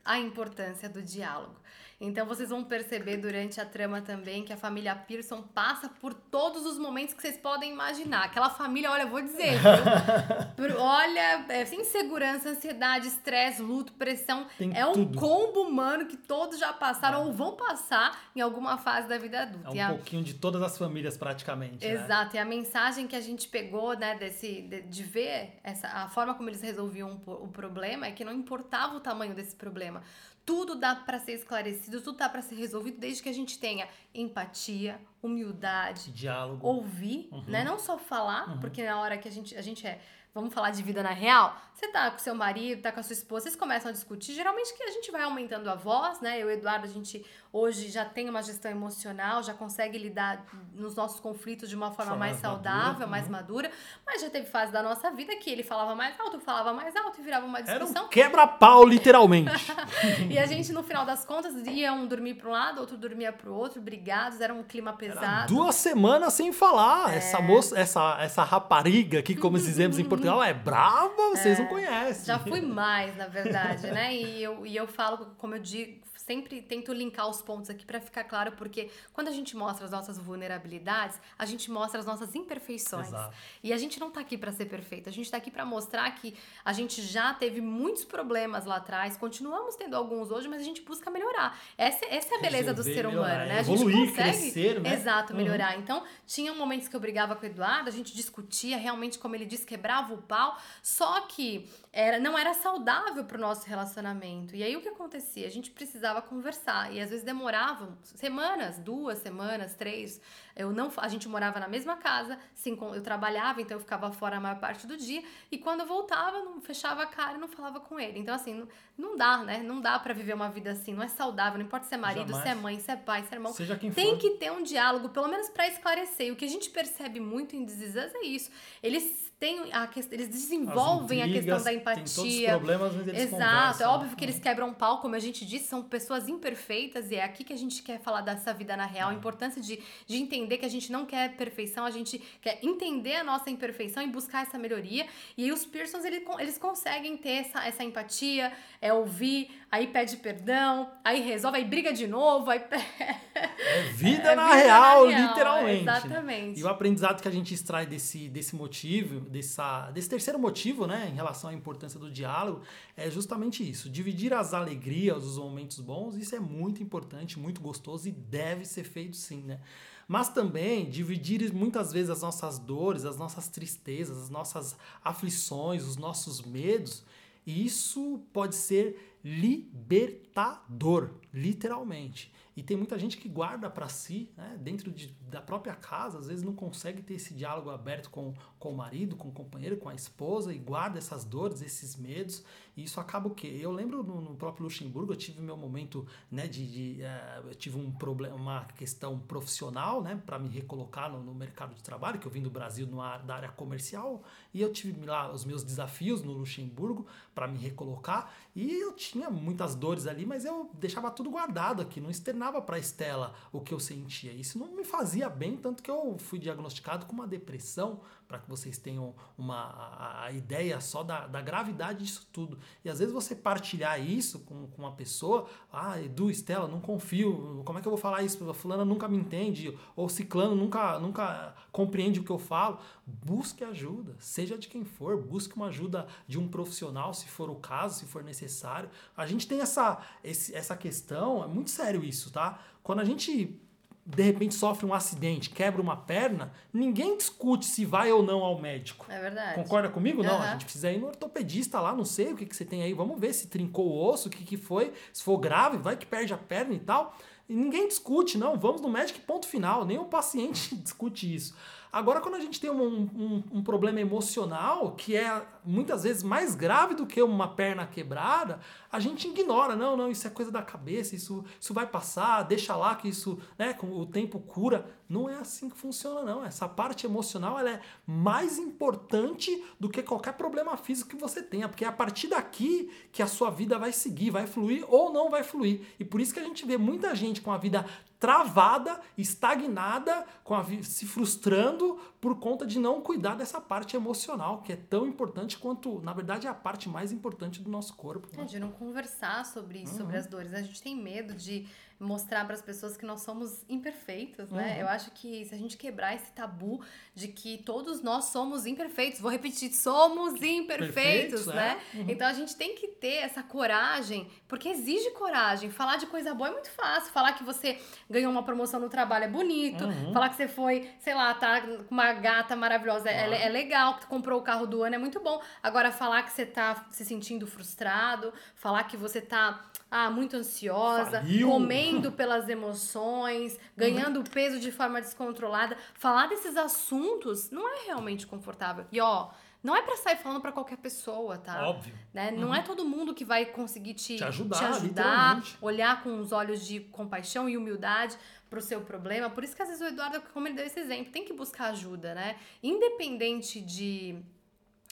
a importância do diálogo. Então vocês vão perceber durante a trama também que a família Pearson passa por todos os momentos que vocês podem imaginar. Aquela família, olha, vou dizer, viu? Por- olha, é, insegurança, ansiedade, estresse, luto, pressão. Tem é um tudo. combo humano que todos já passaram ou vão passar em alguma fase da vida adulta. É um a- pouquinho de todas as famílias praticamente, né? Exato, e a mensagem que a gente pegou, né, desse, de, de ver essa, a forma como eles resolviam o problema é que não importava o tamanho desse problema. Tudo dá pra ser esclarecido, tudo dá pra ser resolvido desde que a gente tenha empatia, humildade, Diálogo. ouvir, Uhum. né? Não só falar, porque na hora que a gente, a gente é. Vamos falar de vida na real? Você tá com seu marido, tá com a sua esposa, vocês começam a discutir. Geralmente que a gente vai aumentando a voz, né? Eu e o Eduardo, a gente hoje já tem uma gestão emocional, já consegue lidar nos nossos conflitos de uma forma Forma mais mais madura, saudável, mais uhum. madura. Mas já teve fase da nossa vida que ele falava mais alto, eu falava mais alto e virava uma Era discussão. um quebra-pau, literalmente. E a gente, no final das contas, ia um dormir para um lado, outro dormia para o outro, brigados, era um clima Era pesado. duas semanas sem falar. É. Essa moça, essa, essa rapariga aqui, como dizemos em Portugal, é brava, vocês não conhecem. Já fui mais, na verdade, né? E eu, e eu falo, como eu digo, sempre tento linkar os pontos aqui pra ficar claro, porque quando a gente mostra as nossas vulnerabilidades, a gente mostra as nossas imperfeições. Exato. E a gente não tá aqui pra ser perfeito, a gente tá aqui pra mostrar que a gente já teve muitos problemas lá atrás, continuamos tendo alguns hoje, mas a gente busca melhorar. Essa, essa é a beleza do Resolver, ser humano, melhorar, né? A evoluir, gente consegue, crescer, né? Exato, Uhum. melhorar. Então, tinha momentos que eu brigava com o Eduardo, a gente discutia realmente, como ele disse, quebrava o pau, só que era, não era saudável pro nosso relacionamento. E aí o que acontecia? A gente precisava conversar. E às vezes demoravam semanas, duas semanas, três. Eu não, a gente morava na mesma casa, sim, eu trabalhava, então eu ficava fora a maior parte do dia. E quando eu voltava, não fechava a cara e não falava com ele. Então, assim, não, não dá, né? Não dá para viver uma vida assim. Não é saudável, não importa se é marido, Jamais. se é mãe, se é pai, se é irmão. Seja quem Tem for. que ter um diálogo, pelo menos para esclarecer. E o que a gente percebe muito em Desisãs é isso. Eles têm a questão, eles desenvolvem intrigas, a questão da empatia. Tem todos os problemas, mas eles Exato, é óbvio que eles quebram pau, como a gente disse, são pessoas imperfeitas e é aqui que a gente quer falar dessa vida na real, a importância de, de entender que a gente não quer perfeição, a gente quer entender a nossa imperfeição e buscar essa melhoria. E os Pearsons, eles, eles conseguem ter essa, essa empatia, é ouvir, aí pede perdão, aí resolve, aí briga de novo, aí... É vida, é na, vida real, na real, literalmente. Né? Exatamente. Né? E o aprendizado que a gente extrai desse, desse motivo, dessa, desse terceiro motivo, né, em relação à importância do diálogo, é justamente isso. Dividir as alegrias, os momentos bons, isso é muito importante, muito gostoso e deve ser feito sim, né? Mas também dividir muitas vezes as nossas dores, as nossas tristezas, as nossas aflições, os nossos medos, isso pode ser libertador, literalmente. E tem muita gente que guarda para si, né, dentro de, da própria casa, às vezes não consegue ter esse diálogo aberto com, com o marido, com o companheiro, com a esposa, e guarda essas dores, esses medos, e isso acaba o quê? Eu lembro no, no próprio Luxemburgo, eu tive meu momento, né, de, de uh, eu tive um problema, uma questão profissional, né, para me recolocar no, no, mercado de trabalho, que eu vim do Brasil da área comercial, e eu tive lá os meus desafios no Luxemburgo para me recolocar, e eu tinha muitas dores ali, mas eu deixava tudo guardado aqui, não externava externava para Estela o que eu sentia. Isso não me fazia bem, tanto que eu fui diagnosticado com uma depressão, para que vocês tenham uma a, a ideia só da, da, gravidade disso tudo. E às vezes você partilhar isso com, com uma pessoa, ah, Edu, Estela, não confio, como é que eu vou falar isso? A fulana nunca me entende, ou ciclano nunca, nunca compreende o que eu falo. Busque ajuda, seja de quem for, busque uma ajuda de um profissional, se for o caso, se for necessário. A gente tem essa, esse, essa questão, é muito sério isso, tá? Quando a gente de repente sofre um acidente, quebra uma perna, ninguém discute se vai ou não ao médico. É verdade. Concorda comigo? Uhum. Não, a gente precisa ir no ortopedista lá, não sei o que, que você tem aí, vamos ver se trincou o osso, o que, que foi, se for grave, vai que perde a perna e tal. E ninguém discute, não, vamos no médico ponto final, nem o paciente discute isso. Agora, quando a gente tem um, um, um, problema emocional, que é muitas vezes mais grave do que uma perna quebrada, a gente ignora. Não, não, isso é coisa da cabeça, isso, isso vai passar, deixa lá que isso, né, o tempo cura. Não é assim que funciona, não. Essa parte emocional ela é mais importante do que qualquer problema físico que você tenha, porque é a partir daqui que a sua vida vai seguir, vai fluir ou não vai fluir. E por isso que a gente vê muita gente com a vida travada, estagnada, com a, se frustrando por conta de não cuidar dessa parte emocional, que é tão importante quanto, na verdade, é a parte mais importante do nosso corpo. Né? É, de não conversar sobre uhum. sobre as dores. A gente tem medo de mostrar para as pessoas que nós somos imperfeitos, né? Uhum. Eu acho que se a gente quebrar esse tabu de que todos nós somos imperfeitos, vou repetir, somos imperfeitos, Perfeitos, né? É. Uhum. Então a gente tem que ter essa coragem, porque exige coragem. Falar de coisa boa é muito fácil. Falar que você ganhou uma promoção no trabalho é bonito. Uhum. Falar que você foi, sei lá, tá com uma gata maravilhosa é, é legal. Que comprou o carro do ano é muito bom. Agora, falar que você tá se sentindo frustrado, falar que você tá ah, muito ansiosa, comendo pelas emoções, ganhando uhum. peso de forma descontrolada. Falar desses assuntos não é realmente confortável. E ó, não é para sair falando para qualquer pessoa, tá? Óbvio. Né? Uhum. Não é todo mundo que vai conseguir te, te ajudar, te ajudar olhar com os olhos de compaixão e humildade pro seu problema. Por isso que às vezes o Eduardo, como ele deu esse exemplo, tem que buscar ajuda, né? Independente de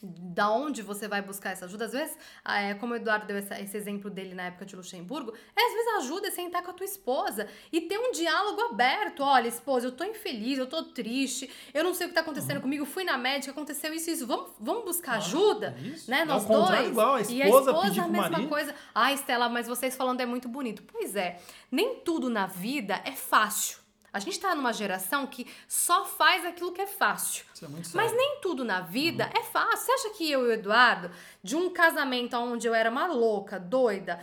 da onde você vai buscar essa ajuda. Às vezes, ah, é, como o Eduardo deu essa, esse exemplo dele na época de Luxemburgo, é, às vezes ajuda é sentar com a tua esposa e ter um diálogo aberto. Olha, esposa, eu tô infeliz, eu tô triste, eu não sei o que tá acontecendo uhum. comigo, fui na médica, aconteceu isso e isso. Vamos, vamos buscar ajuda, isso. né? Nós dois. Igual, a esposa e a esposa a mesma marido. coisa. Ah, Estela, mas vocês falando é muito bonito. Pois é, nem tudo na vida é fácil. A gente tá numa geração que só faz aquilo que é fácil. Isso é muito Mas nem tudo na vida é fácil. Você acha que eu e o Eduardo, de um casamento onde eu era uma louca, doida,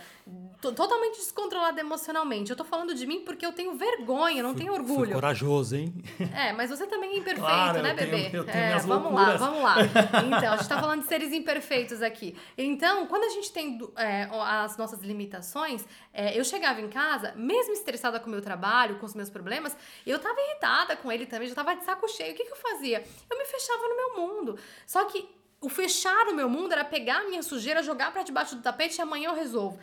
to- totalmente descontrolada emocionalmente, eu tô falando de mim porque eu tenho vergonha, eu não tenho Fui orgulho. corajoso, hein? É, mas você também é imperfeito, Claro, né, eu tenho- bebê? eu tenho é, vamos loucuras. lá, vamos lá. Então, a gente tá falando de seres imperfeitos aqui. Então, quando a gente tem é, as nossas limitações, é, eu chegava em casa, mesmo estressada com o meu trabalho, com os meus problemas, eu tava irritada com ele também, já tava de saco cheio. O que, que eu fazia? Eu me fechava no meu mundo. Só que o fechar o meu mundo era pegar a minha sujeira, jogar pra debaixo do tapete e amanhã eu resolvo.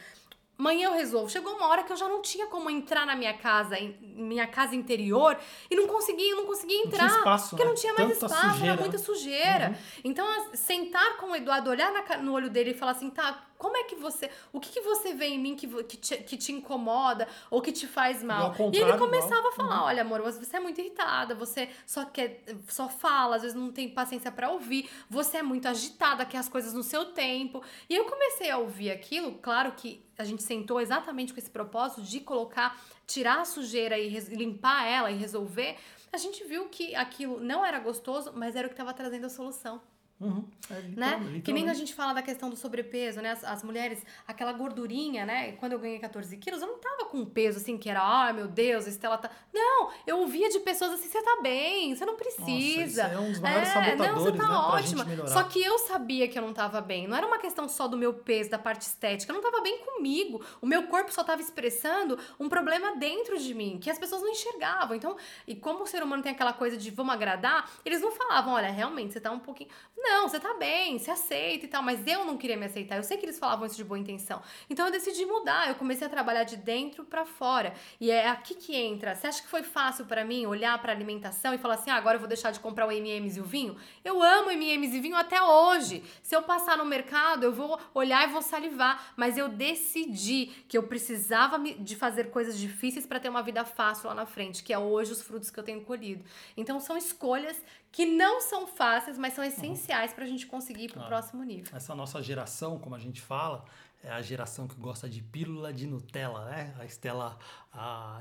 Amanhã eu resolvo. Chegou uma hora que eu já não tinha como entrar na minha casa, em minha casa interior, e não conseguia, não conseguia tinha entrar. espaço, porque né? não tinha mais Tanta espaço, sujeira, era muita né? sujeira. Então, as- sentar com o Eduardo, olhar na no olho dele e falar assim, tá, como é que você. O que, que você vê em mim que, que, te, que te incomoda ou que te faz mal? E ele começava a falar: olha, amor, você é muito irritada, você só quer, só fala, às vezes não tem paciência pra ouvir, você é muito agitada, quer as coisas no seu tempo. E eu comecei a ouvir aquilo, claro que a gente sentou exatamente com esse propósito de colocar, tirar a sujeira e limpar ela e resolver. A gente viu que aquilo não era gostoso, mas era o que estava trazendo a solução Uhum. É, né? literal- Que nem a gente fala da questão do sobrepeso, né? As, as mulheres, aquela gordurinha, né? Quando eu ganhei 14 quilos, eu não tava com um peso assim que era, ai meu Deus, a Estela tá. Não, eu ouvia de pessoas assim: você tá bem, você não precisa. Nossa, é um dos maiores não, sabotadores, você tá né, ótima. Só que eu sabia que eu não tava bem. Não era uma questão só do meu peso, da parte estética. Eu não tava bem comigo. O meu corpo só tava expressando um problema dentro de mim, que as pessoas não enxergavam. Então, e como o ser humano tem aquela coisa de vamos agradar, eles não falavam, olha, realmente, você tá um pouquinho. Não, você tá bem, se aceita e tal. Mas eu não queria me aceitar. Eu sei que eles falavam isso de boa intenção. Então eu decidi mudar. Eu comecei a trabalhar de dentro pra fora. E é aqui que entra. Você acha que foi fácil pra mim olhar pra alimentação e falar assim: ah, agora eu vou deixar de comprar o M&M's e o vinho? Eu amo M&M's e vinho até hoje. Se eu passar no mercado, eu vou olhar e vou salivar. Mas eu decidi que eu precisava de fazer coisas difíceis pra ter uma vida fácil lá na frente, que é hoje os frutos que eu tenho colhido. Então são escolhas que não são fáceis, mas são essenciais pra gente conseguir ir pro Ah. próximo nível. Essa nossa geração, como a gente fala, é a geração que gosta de pílula de Nutella, né? A Estela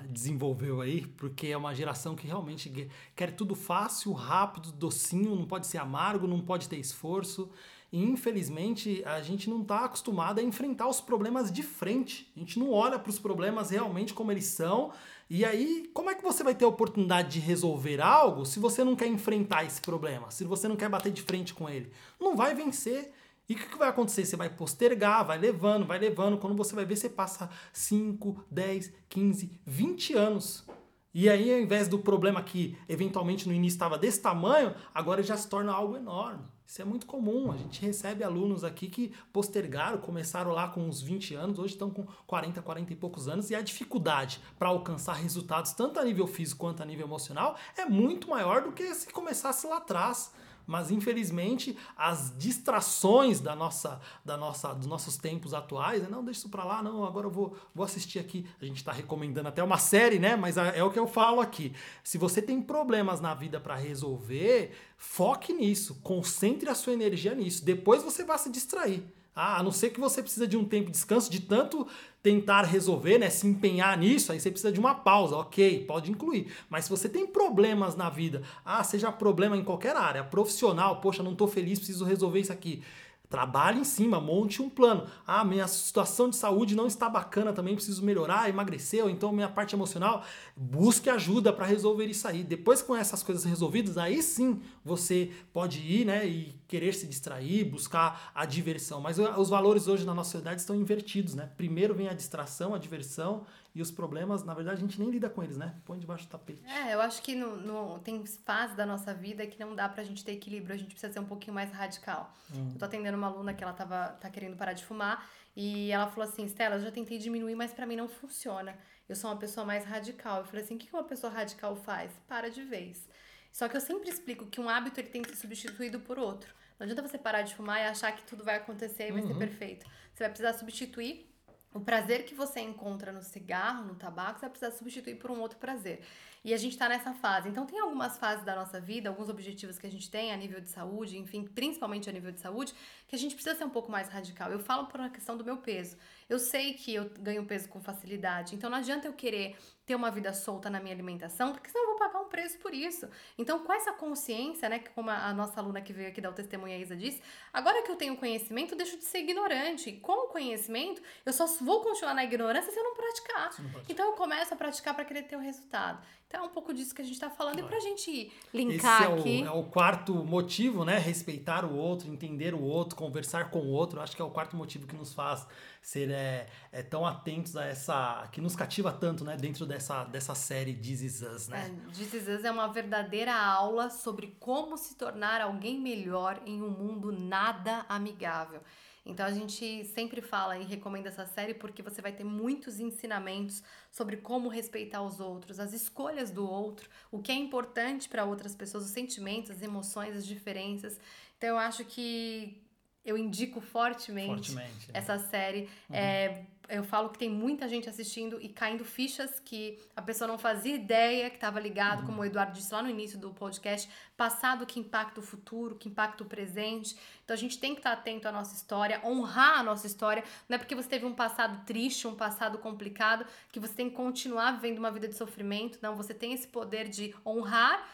desenvolveu aí, porque é uma geração que realmente que- quer tudo fácil, rápido, docinho, não pode ser amargo, não pode ter esforço. E infelizmente a gente não está acostumado a enfrentar os problemas de frente. A gente não olha para os problemas realmente como eles são. E aí, como é que você vai ter a oportunidade de resolver algo se você não quer enfrentar esse problema? Se você não quer bater de frente com ele? Não vai vencer. E o que, que vai acontecer? Você vai postergar, vai levando, vai levando. Quando você vai ver, você passa 5, 10, 15, 20 anos. E aí, ao invés do problema que eventualmente no início estava desse tamanho, agora já se torna algo enorme. Isso é muito comum. A gente recebe alunos aqui que postergaram, começaram lá com uns 20 anos, hoje estão com 40, 40 e poucos anos, e a dificuldade para alcançar resultados, tanto a nível físico quanto a nível emocional, é muito maior do que se começasse lá atrás mas infelizmente as distrações da nossa, da nossa, dos nossos tempos atuais, né? não deixa isso para lá, não, agora eu vou, vou assistir aqui. A gente está recomendando até uma série, né? Mas é o que eu falo aqui. Se você tem problemas na vida para resolver, foque nisso, concentre a sua energia nisso. Depois você vai se distrair. Ah, a não ser que você precisa de um tempo de descanso, de tanto tentar resolver, né, se empenhar nisso, aí você precisa de uma pausa, ok, pode incluir. Mas se você tem problemas na vida, ah, seja problema em qualquer área, profissional, poxa, não estou feliz, preciso resolver isso aqui. Trabalhe em cima, monte um plano. Ah, minha situação de saúde não está bacana também, preciso melhorar, emagrecer, ou então minha parte emocional. Busque ajuda para resolver isso aí. Depois com essas coisas resolvidas, aí sim você pode ir, né, e querer se distrair, buscar a diversão. Mas os valores hoje na nossa sociedade estão invertidos, né? Primeiro vem a distração, a diversão e os problemas, na verdade, a gente nem lida com eles, né? Põe debaixo do tapete. É, eu acho que no, no- tem fases da nossa vida que não dá pra gente ter equilíbrio, a gente precisa ser um pouquinho mais radical. Eu tô atendendo uma aluna que ela tava, tá querendo parar de fumar e ela falou assim, Stella, eu já tentei diminuir, mas pra mim não funciona. Eu sou uma pessoa mais radical. Eu falei assim, o que uma pessoa radical faz? Para de vez. Só que eu sempre explico que um hábito ele tem que ser substituído por outro. Não adianta você parar de fumar e achar que tudo vai acontecer e vai ser perfeito. Você vai precisar substituir o prazer que você encontra no cigarro, no tabaco, você vai precisar substituir por um outro prazer. E a gente está nessa fase. Então, tem algumas fases da nossa vida, alguns objetivos que a gente tem a nível de saúde, enfim, principalmente a nível de saúde, que a gente precisa ser um pouco mais radical. Eu falo por uma questão do meu peso. Eu sei que eu ganho peso com facilidade, então não adianta eu querer ter uma vida solta na minha alimentação, porque senão eu vou pagar um preço por isso. Então, com essa consciência, né, como a nossa aluna que veio aqui dar o testemunho, a Isa disse, agora que eu tenho conhecimento, eu deixo de ser ignorante. E com o conhecimento, eu só vou continuar na ignorância se eu não praticar. Não então, eu começo a praticar para querer ter o resultado. Então, é um pouco disso que a gente está falando. Claro. E para a gente linkar Esse é aqui... O, é o quarto motivo, né? Respeitar o outro, entender o outro, conversar com o outro. Acho que é o quarto motivo que nos faz ser é, é, tão atentos a essa. que nos cativa tanto, né? Dentro dessa, dessa série This Is Us, né? É, This Is Us é uma verdadeira aula sobre como se tornar alguém melhor em um mundo nada amigável. Então a gente sempre fala e recomenda essa série porque você vai ter muitos ensinamentos sobre como respeitar os outros, as escolhas do outro, o que é importante para outras pessoas, os sentimentos, as emoções, as diferenças. Então eu acho que eu indico fortemente, fortemente né? essa série. Uhum. É, eu falo que tem muita gente assistindo e caindo fichas que a pessoa não fazia ideia que estava ligado, uhum. como o Eduardo disse lá no início do podcast, passado que impacta o futuro, que impacta o presente. Então a gente tem que estar atento à nossa história, honrar a nossa história. Não é porque você teve um passado triste, um passado complicado, que você tem que continuar vivendo uma vida de sofrimento. Não, você tem esse poder de honrar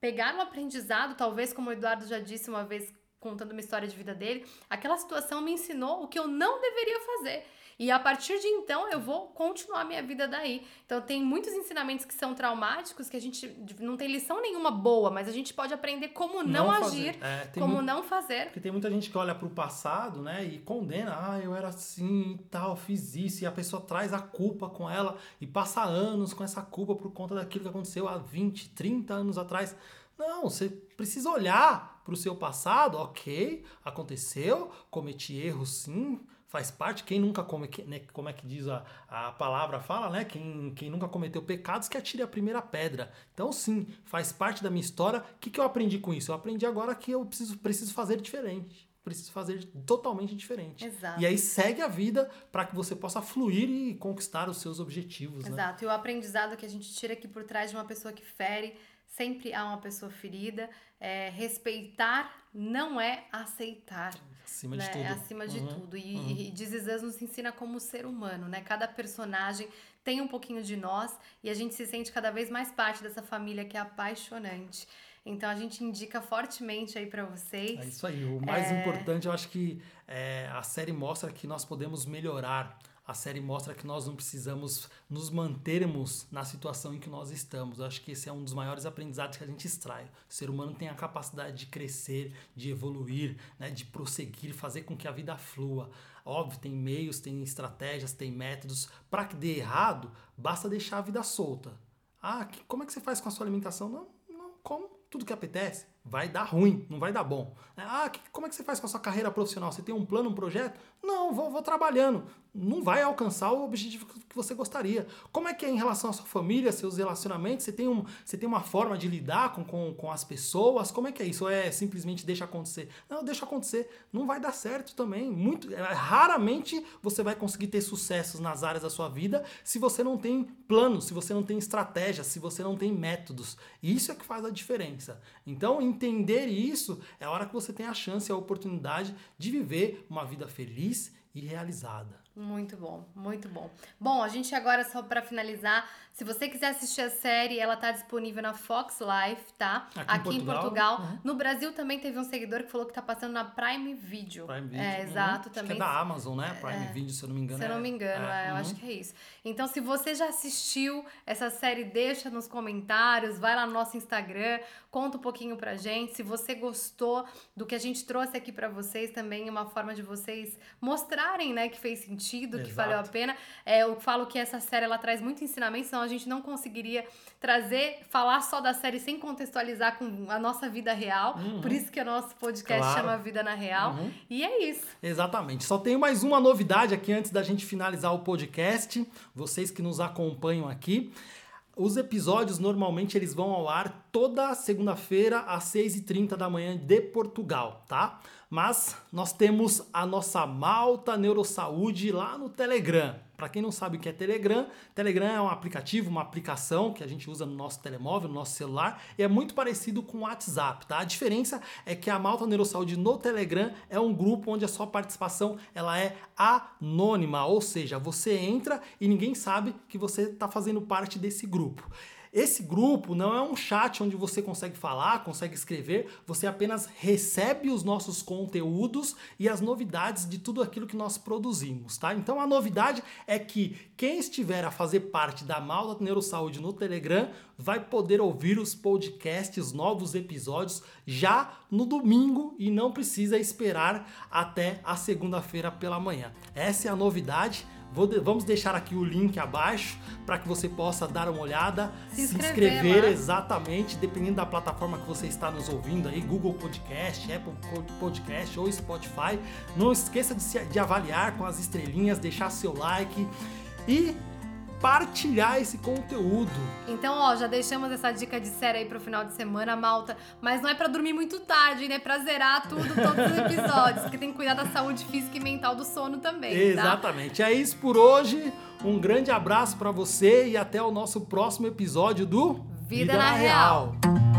pegar um aprendizado, talvez como o Eduardo já disse uma vez, contando uma história de vida dele, aquela situação me ensinou o que eu não deveria fazer. E a partir de então eu vou continuar minha vida daí. Então tem muitos ensinamentos que são traumáticos, que a gente não tem lição nenhuma boa, mas a gente pode aprender como não, não agir, é, como muito, não fazer. Porque tem muita gente que olha para o passado, né, e condena, ah, eu era assim e tal, fiz isso, e a pessoa traz a culpa com ela e passa anos com essa culpa por conta daquilo que aconteceu há 20, 30 anos atrás. Não, você precisa olhar para o seu passado, ok, aconteceu, cometi erros sim, faz parte. Quem nunca come, né, como é que diz a, a palavra fala, né? Quem, quem nunca cometeu pecados que atire a primeira pedra. Então, sim, faz parte da minha história. O que, que eu aprendi com isso? Eu aprendi agora que eu preciso, preciso fazer diferente. Preciso fazer totalmente diferente. Exato. E aí segue a vida para que você possa fluir e conquistar os seus objetivos. Né? Exato. Né? E o aprendizado que a gente tira aqui por trás de uma pessoa que fere sempre há uma pessoa ferida. É, respeitar não é aceitar. Acima né? de tudo. É acima de uhum, tudo. E, uhum. e nos ensina como ser humano, né? Cada personagem tem um pouquinho de nós e a gente se sente cada vez mais parte dessa família que é apaixonante. Então a gente indica fortemente aí para vocês. É isso aí. O mais é... importante, eu acho que é, a série mostra que nós podemos melhorar a série mostra que nós não precisamos nos mantermos na situação em que nós estamos. Eu acho que esse é um dos maiores aprendizados que a gente extrai. O ser humano tem a capacidade de crescer, de evoluir, né, de prosseguir, fazer com que a vida flua. Óbvio, tem meios, tem estratégias, tem métodos. Para que dê errado, basta deixar a vida solta. Ah, como é que você faz com a sua alimentação? Não, não como tudo que apetece. Vai dar ruim, não vai dar bom. Ah, como é que você faz com a sua carreira profissional? Você tem um plano, um projeto? Não, vou, vou trabalhando não vai alcançar o objetivo que você gostaria. Como é que é em relação à sua família, seus relacionamentos? Você tem, um, você tem uma forma de lidar com, com, com as pessoas? Como é que é isso? Ou é simplesmente deixa acontecer? Não, deixa acontecer. Não vai dar certo também. Muito, é, raramente você vai conseguir ter sucessos nas áreas da sua vida se você não tem planos, se você não tem estratégia, se você não tem métodos. Isso é que faz a diferença. Então, entender isso é a hora que você tem a chance, a oportunidade de viver uma vida feliz e realizada. Muito bom, muito bom. Bom, a gente agora, só para finalizar, se você quiser assistir a série, ela tá disponível na Fox Life, tá? Aqui, Aqui em Portugal. Em Portugal. Uhum. No Brasil também teve um seguidor que falou que tá passando na Prime Video. Prime Video. É, exato. Uhum. Também. Acho que é da Amazon, né? Prime é, Video, se eu não me engano. Se eu não é. me engano, é, é eu uhum. acho que é isso. Então, se você já assistiu essa série, deixa nos comentários, vai lá no nosso Instagram, conta um pouquinho pra gente. Se você gostou do que a gente trouxe aqui para vocês, também é uma forma de vocês mostrarem, né, que fez sentido, Exato. que valeu a pena. É, eu falo que essa série ela traz muito ensinamento, senão a gente não conseguiria trazer, falar só da série sem contextualizar com a nossa vida real. Uhum. Por isso que o nosso podcast claro. chama Vida na Real. Uhum. E é isso. Exatamente. Só tenho mais uma novidade aqui antes da gente finalizar o podcast. Vocês que nos acompanham aqui. Os episódios normalmente eles vão ao ar toda segunda-feira às 6h30 da manhã de Portugal, tá? Mas nós temos a nossa Malta Neurosaúde lá no Telegram. Para quem não sabe o que é Telegram, Telegram é um aplicativo, uma aplicação que a gente usa no nosso telemóvel, no nosso celular, e é muito parecido com o WhatsApp, tá? A diferença é que a Malta Neurosaúde no Telegram é um grupo onde a sua participação ela é anônima, ou seja, você entra e ninguém sabe que você está fazendo parte desse grupo. Esse grupo não é um chat onde você consegue falar, consegue escrever, você apenas recebe os nossos conteúdos e as novidades de tudo aquilo que nós produzimos, tá? Então a novidade é que quem estiver a fazer parte da Malta Neurosaúde no Telegram vai poder ouvir os podcasts, novos episódios já no domingo e não precisa esperar até a segunda-feira pela manhã. Essa é a novidade. Vou, vamos deixar aqui o link abaixo para que você possa dar uma olhada, se, se inscrever, inscrever exatamente, dependendo da plataforma que você está nos ouvindo aí, Google Podcast, Apple Podcast ou Spotify. Não esqueça de, se, de avaliar com as estrelinhas, deixar seu like e partilhar esse conteúdo. Então, ó, já deixamos essa dica de série aí pro final de semana, malta. Mas não é para dormir muito tarde, né? Pra zerar tudo, todos os episódios. porque tem que cuidar da saúde física e mental do sono também. Tá? Exatamente. É isso por hoje. Um grande abraço para você e até o nosso próximo episódio do Vida, Vida na, na, Real. Real.